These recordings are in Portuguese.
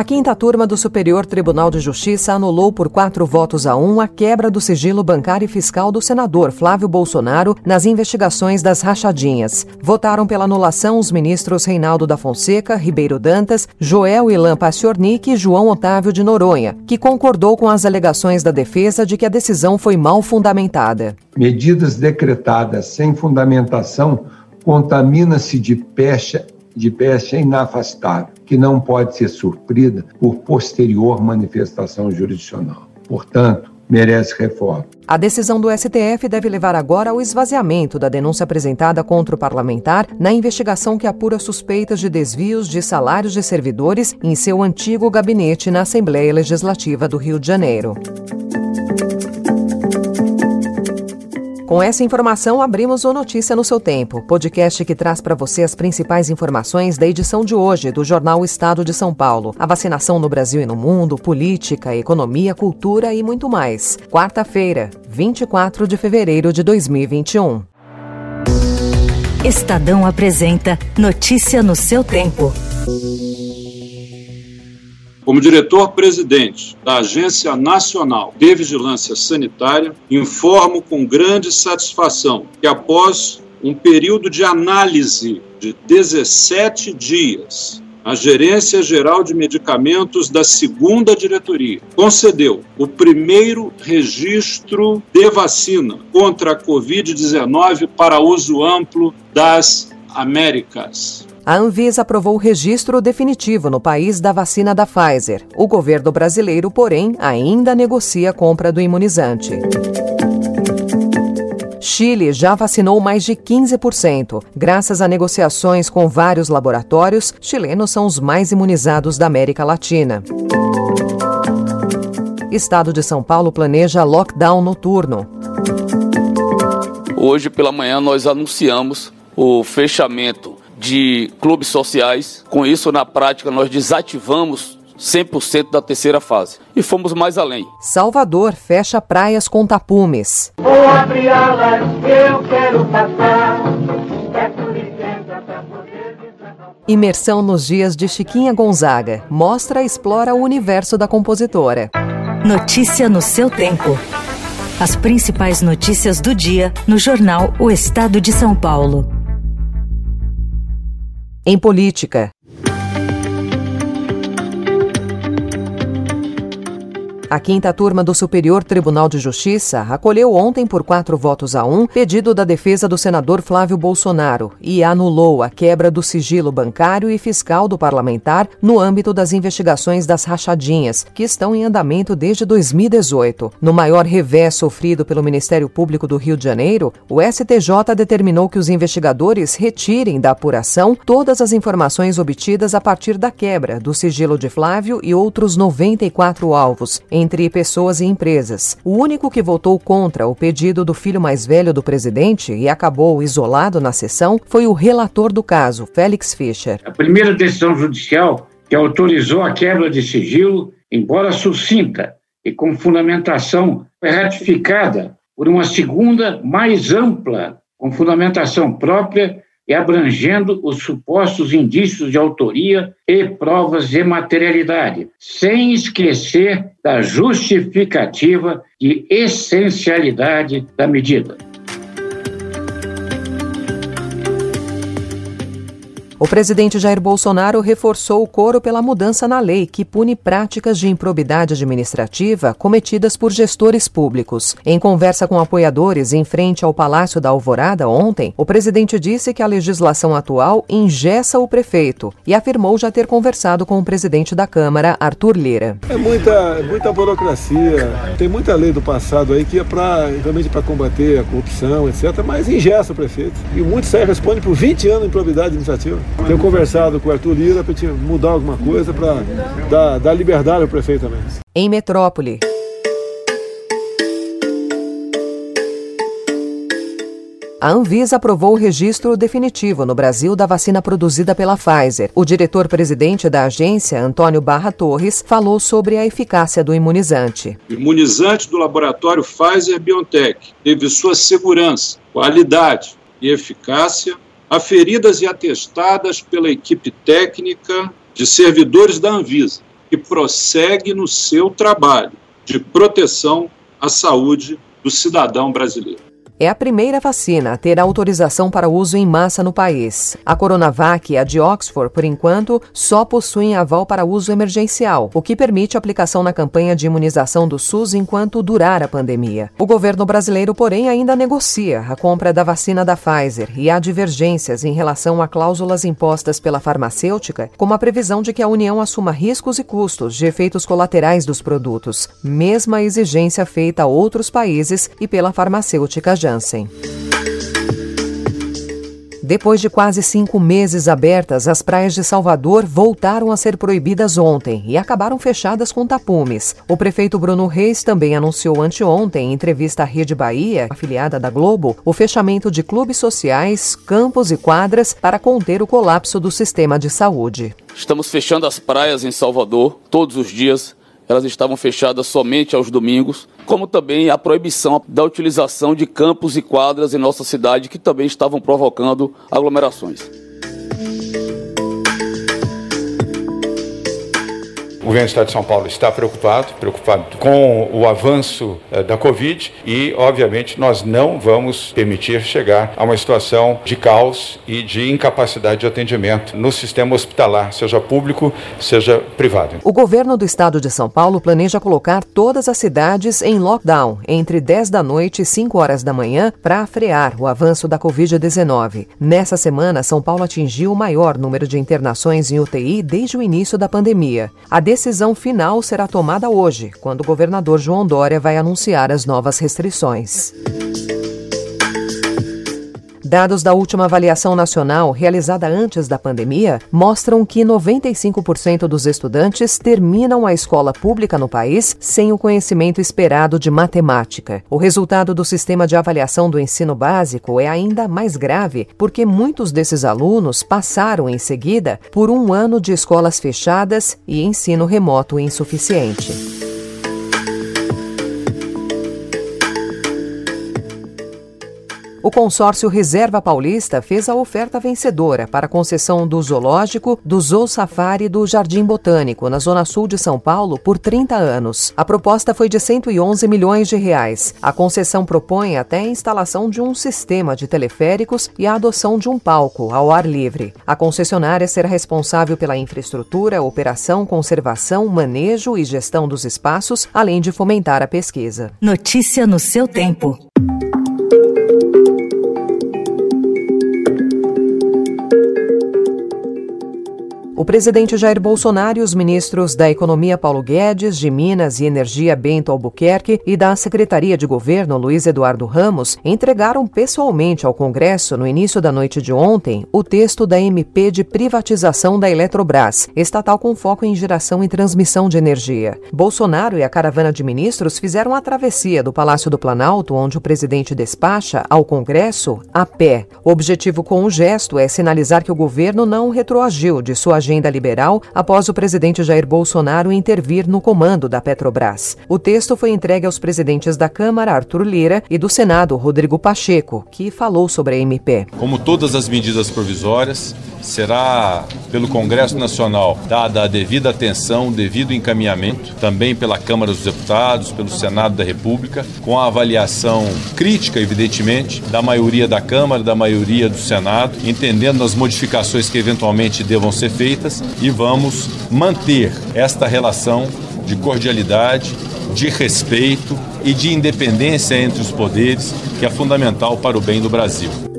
A quinta turma do Superior Tribunal de Justiça anulou por quatro votos a um a quebra do sigilo bancário e fiscal do senador Flávio Bolsonaro nas investigações das rachadinhas. Votaram pela anulação os ministros Reinaldo da Fonseca, Ribeiro Dantas, Joel Ilan Paciornik e João Otávio de Noronha, que concordou com as alegações da defesa de que a decisão foi mal fundamentada. Medidas decretadas sem fundamentação contamina-se de pecha de peste inafastável, que não pode ser suprida por posterior manifestação jurisdicional. Portanto, merece reforma. A decisão do STF deve levar agora ao esvaziamento da denúncia apresentada contra o parlamentar na investigação que apura suspeitas de desvios de salários de servidores em seu antigo gabinete na Assembleia Legislativa do Rio de Janeiro. Com essa informação, abrimos o Notícia no seu Tempo, podcast que traz para você as principais informações da edição de hoje do jornal Estado de São Paulo. A vacinação no Brasil e no mundo, política, economia, cultura e muito mais. Quarta-feira, 24 de fevereiro de 2021. Estadão apresenta Notícia no seu tempo. Como diretor-presidente da Agência Nacional de Vigilância Sanitária, informo com grande satisfação que, após um período de análise de 17 dias, a Gerência Geral de Medicamentos da segunda diretoria concedeu o primeiro registro de vacina contra a Covid-19 para uso amplo das Américas. A Anvisa aprovou o registro definitivo no país da vacina da Pfizer. O governo brasileiro, porém, ainda negocia a compra do imunizante. Chile já vacinou mais de 15%. Graças a negociações com vários laboratórios, chilenos são os mais imunizados da América Latina. Estado de São Paulo planeja lockdown noturno. Hoje pela manhã nós anunciamos o fechamento de clubes sociais. Com isso, na prática, nós desativamos 100% da terceira fase. E fomos mais além. Salvador fecha praias com tapumes. Vou abrir alas, eu quero passar. Imersão nos dias de Chiquinha Gonzaga. Mostra e explora o universo da compositora. Notícia no seu tempo. As principais notícias do dia no jornal O Estado de São Paulo. Em política, A quinta turma do Superior Tribunal de Justiça acolheu ontem, por quatro votos a um, pedido da defesa do senador Flávio Bolsonaro e anulou a quebra do sigilo bancário e fiscal do parlamentar no âmbito das investigações das rachadinhas, que estão em andamento desde 2018. No maior revés sofrido pelo Ministério Público do Rio de Janeiro, o STJ determinou que os investigadores retirem da apuração todas as informações obtidas a partir da quebra do sigilo de Flávio e outros 94 alvos entre pessoas e empresas. O único que votou contra o pedido do filho mais velho do presidente e acabou isolado na sessão foi o relator do caso, Félix Fischer. A primeira decisão judicial que autorizou a quebra de sigilo, embora sucinta e com fundamentação, foi ratificada por uma segunda mais ampla, com fundamentação própria e abrangendo os supostos indícios de autoria e provas de materialidade, sem esquecer da justificativa de essencialidade da medida. O presidente Jair Bolsonaro reforçou o coro pela mudança na lei que pune práticas de improbidade administrativa cometidas por gestores públicos. Em conversa com apoiadores em frente ao Palácio da Alvorada ontem, o presidente disse que a legislação atual engessa o prefeito e afirmou já ter conversado com o presidente da Câmara, Arthur Lira. É muita, muita burocracia, tem muita lei do passado aí que é para realmente para combater a corrupção, etc., mas engessa o prefeito. E muitos saem responde por 20 anos de improbidade administrativa. Tenho conversado com o Arthur Lira para mudar alguma coisa para dar, dar liberdade ao prefeito também. Em Metrópole. A Anvisa aprovou o registro definitivo no Brasil da vacina produzida pela Pfizer. O diretor-presidente da agência, Antônio Barra Torres, falou sobre a eficácia do imunizante. O imunizante do laboratório Pfizer BioNTech teve sua segurança, qualidade e eficácia aferidas e atestadas pela equipe técnica de servidores da Anvisa, que prossegue no seu trabalho de proteção à saúde do cidadão brasileiro é a primeira vacina a ter autorização para uso em massa no país. A Coronavac e a de Oxford, por enquanto, só possuem aval para uso emergencial, o que permite aplicação na campanha de imunização do SUS enquanto durar a pandemia. O governo brasileiro, porém, ainda negocia a compra da vacina da Pfizer e há divergências em relação a cláusulas impostas pela farmacêutica, como a previsão de que a União assuma riscos e custos de efeitos colaterais dos produtos, mesma exigência feita a outros países e pela farmacêutica já Janssen. Depois de quase cinco meses abertas, as praias de Salvador voltaram a ser proibidas ontem e acabaram fechadas com tapumes. O prefeito Bruno Reis também anunciou anteontem, em entrevista à Rede Bahia, afiliada da Globo, o fechamento de clubes sociais, campos e quadras para conter o colapso do sistema de saúde. Estamos fechando as praias em Salvador todos os dias elas estavam fechadas somente aos domingos, como também a proibição da utilização de campos e quadras em nossa cidade que também estavam provocando aglomerações. Governo do Estado de São Paulo está preocupado, preocupado com o avanço eh, da Covid e, obviamente, nós não vamos permitir chegar a uma situação de caos e de incapacidade de atendimento no sistema hospitalar, seja público, seja privado. O governo do Estado de São Paulo planeja colocar todas as cidades em lockdown entre 10 da noite e 5 horas da manhã para frear o avanço da Covid-19. Nessa semana, São Paulo atingiu o maior número de internações em UTI desde o início da pandemia. A decisão final será tomada hoje, quando o governador João Dória vai anunciar as novas restrições. Dados da última avaliação nacional, realizada antes da pandemia, mostram que 95% dos estudantes terminam a escola pública no país sem o conhecimento esperado de matemática. O resultado do sistema de avaliação do ensino básico é ainda mais grave, porque muitos desses alunos passaram em seguida por um ano de escolas fechadas e ensino remoto insuficiente. O consórcio Reserva Paulista fez a oferta vencedora para a concessão do zoológico, do Zoo Safari e do Jardim Botânico, na zona sul de São Paulo, por 30 anos. A proposta foi de 111 milhões de reais. A concessão propõe até a instalação de um sistema de teleféricos e a adoção de um palco ao ar livre. A concessionária será responsável pela infraestrutura, operação, conservação, manejo e gestão dos espaços, além de fomentar a pesquisa. Notícia no seu tempo. O presidente Jair Bolsonaro e os ministros da Economia Paulo Guedes, de Minas e Energia Bento Albuquerque e da Secretaria de Governo Luiz Eduardo Ramos entregaram pessoalmente ao Congresso, no início da noite de ontem, o texto da MP de privatização da Eletrobras, estatal com foco em geração e transmissão de energia. Bolsonaro e a caravana de ministros fizeram a travessia do Palácio do Planalto, onde o presidente despacha, ao Congresso, a pé. O objetivo com o gesto é sinalizar que o governo não retroagiu de sua agenda agenda liberal após o presidente Jair Bolsonaro intervir no comando da Petrobras. O texto foi entregue aos presidentes da Câmara, Arthur Lira, e do Senado, Rodrigo Pacheco, que falou sobre a MP. Como todas as medidas provisórias, será pelo Congresso Nacional dada a devida atenção, devido encaminhamento, também pela Câmara dos Deputados, pelo Senado da República, com a avaliação crítica, evidentemente, da maioria da Câmara, da maioria do Senado, entendendo as modificações que eventualmente devam ser feitas feitas e vamos manter esta relação de cordialidade, de respeito e de independência entre os poderes, que é fundamental para o bem do Brasil.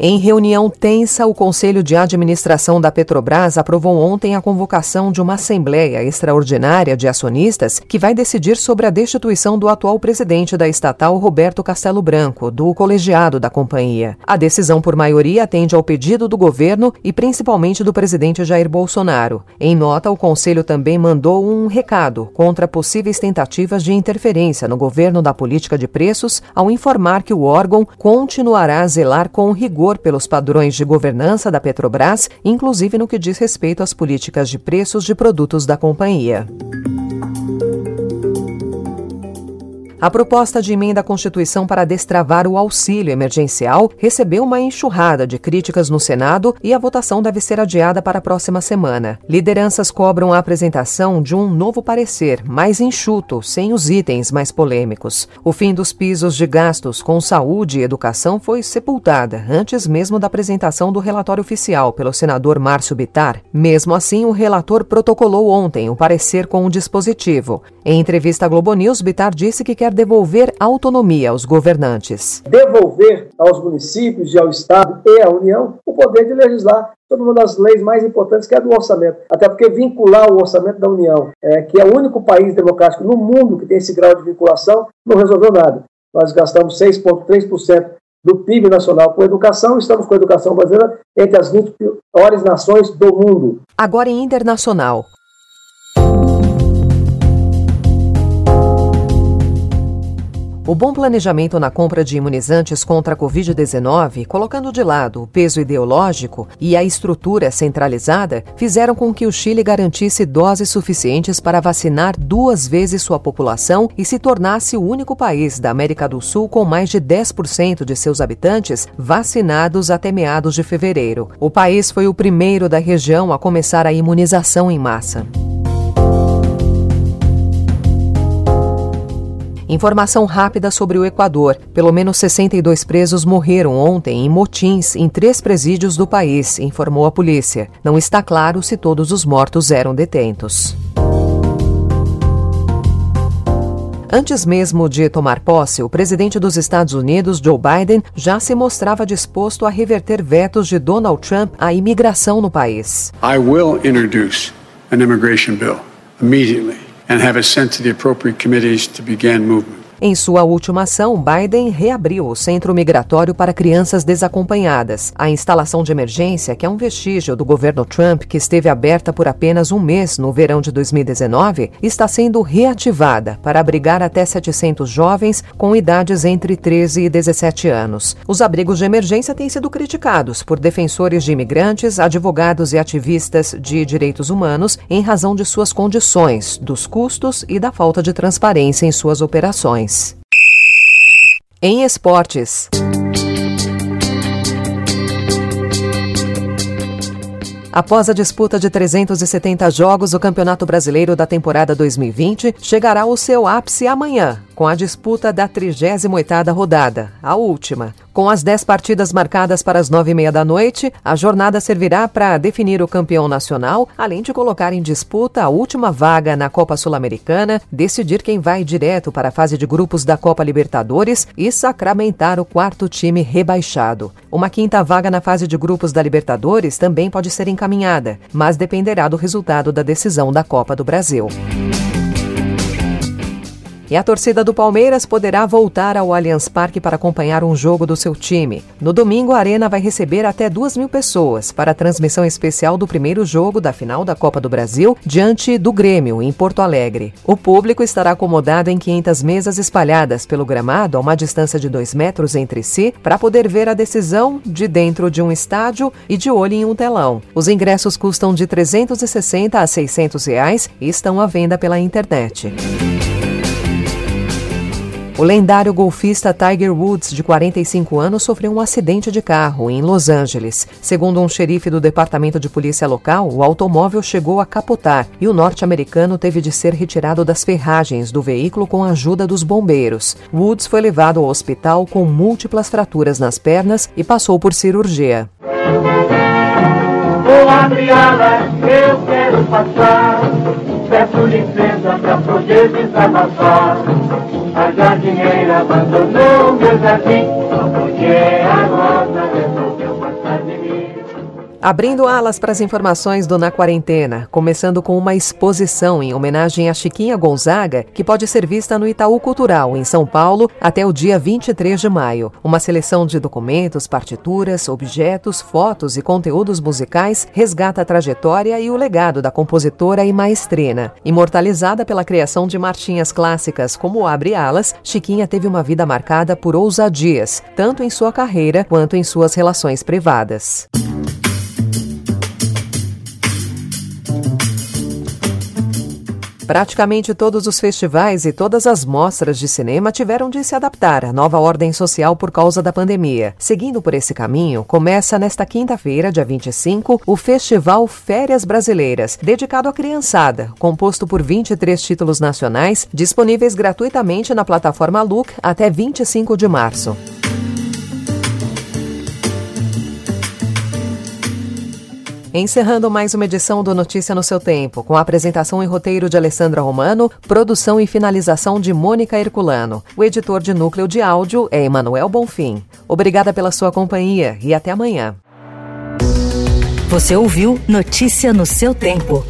Em reunião tensa, o Conselho de Administração da Petrobras aprovou ontem a convocação de uma Assembleia Extraordinária de Acionistas que vai decidir sobre a destituição do atual presidente da estatal, Roberto Castelo Branco, do colegiado da companhia. A decisão por maioria atende ao pedido do governo e principalmente do presidente Jair Bolsonaro. Em nota, o Conselho também mandou um recado contra possíveis tentativas de interferência no governo da política de preços ao informar que o órgão continuará a zelar com rigor rigor pelos padrões de governança da Petrobras, inclusive no que diz respeito às políticas de preços de produtos da companhia. A proposta de emenda à Constituição para destravar o auxílio emergencial recebeu uma enxurrada de críticas no Senado e a votação deve ser adiada para a próxima semana. Lideranças cobram a apresentação de um novo parecer, mais enxuto, sem os itens mais polêmicos. O fim dos pisos de gastos com saúde e educação foi sepultada antes mesmo da apresentação do relatório oficial pelo senador Márcio Bitar. Mesmo assim, o relator protocolou ontem o parecer com o dispositivo. Em entrevista à Globo News, Bitar disse que quer devolver autonomia aos governantes. Devolver aos municípios e ao Estado e à União o poder de legislar sobre uma das leis mais importantes, que é a do orçamento. Até porque vincular o orçamento da União, é, que é o único país democrático no mundo que tem esse grau de vinculação, não resolveu nada. Nós gastamos 6,3% do PIB nacional com educação, estamos com a educação brasileira entre as 20 piores nações do mundo. Agora em internacional. O bom planejamento na compra de imunizantes contra a Covid-19, colocando de lado o peso ideológico e a estrutura centralizada, fizeram com que o Chile garantisse doses suficientes para vacinar duas vezes sua população e se tornasse o único país da América do Sul com mais de 10% de seus habitantes vacinados até meados de fevereiro. O país foi o primeiro da região a começar a imunização em massa. Informação rápida sobre o Equador. Pelo menos 62 presos morreram ontem em motins em três presídios do país, informou a polícia. Não está claro se todos os mortos eram detentos. Antes mesmo de tomar posse, o presidente dos Estados Unidos, Joe Biden, já se mostrava disposto a reverter vetos de Donald Trump à imigração no país. I will introduce an immigration bill immediately and have it sent to the appropriate committees to begin movement. Em sua última ação, Biden reabriu o centro migratório para crianças desacompanhadas. A instalação de emergência, que é um vestígio do governo Trump, que esteve aberta por apenas um mês no verão de 2019, está sendo reativada para abrigar até 700 jovens com idades entre 13 e 17 anos. Os abrigos de emergência têm sido criticados por defensores de imigrantes, advogados e ativistas de direitos humanos em razão de suas condições, dos custos e da falta de transparência em suas operações. Em esportes. Após a disputa de 370 jogos, o Campeonato Brasileiro da temporada 2020 chegará ao seu ápice amanhã, com a disputa da 38ª rodada, a última. Com as 10 partidas marcadas para as 9 e meia da noite, a jornada servirá para definir o campeão nacional, além de colocar em disputa a última vaga na Copa Sul-Americana, decidir quem vai direto para a fase de grupos da Copa Libertadores e sacramentar o quarto time rebaixado. Uma quinta vaga na fase de grupos da Libertadores também pode ser encaminhada, mas dependerá do resultado da decisão da Copa do Brasil. E a torcida do Palmeiras poderá voltar ao Allianz Parque para acompanhar um jogo do seu time. No domingo, a Arena vai receber até duas mil pessoas para a transmissão especial do primeiro jogo da final da Copa do Brasil diante do Grêmio, em Porto Alegre. O público estará acomodado em 500 mesas espalhadas pelo gramado a uma distância de dois metros entre si para poder ver a decisão de dentro de um estádio e de olho em um telão. Os ingressos custam de 360 a 600 reais e estão à venda pela internet. O lendário golfista Tiger Woods, de 45 anos, sofreu um acidente de carro em Los Angeles. Segundo um xerife do departamento de polícia local, o automóvel chegou a capotar e o norte-americano teve de ser retirado das ferragens do veículo com a ajuda dos bombeiros. Woods foi levado ao hospital com múltiplas fraturas nas pernas e passou por cirurgia. Vou eu quero passar. Peço licença para poder desabafar. A jardineira abandonou meu jardim, porque a Abrindo alas para as informações do Na Quarentena, começando com uma exposição em homenagem a Chiquinha Gonzaga, que pode ser vista no Itaú Cultural, em São Paulo, até o dia 23 de maio. Uma seleção de documentos, partituras, objetos, fotos e conteúdos musicais resgata a trajetória e o legado da compositora e maestrina. Imortalizada pela criação de marchinhas clássicas como Abre Alas, Chiquinha teve uma vida marcada por ousadias, tanto em sua carreira quanto em suas relações privadas. Praticamente todos os festivais e todas as mostras de cinema tiveram de se adaptar à nova ordem social por causa da pandemia. Seguindo por esse caminho, começa nesta quinta-feira, dia 25, o Festival Férias Brasileiras, dedicado à criançada, composto por 23 títulos nacionais, disponíveis gratuitamente na plataforma Look até 25 de março. Encerrando mais uma edição do Notícia no seu tempo, com a apresentação e roteiro de Alessandra Romano, produção e finalização de Mônica Herculano. O editor de núcleo de áudio é Emanuel Bonfim. Obrigada pela sua companhia e até amanhã. Você ouviu Notícia no seu tempo.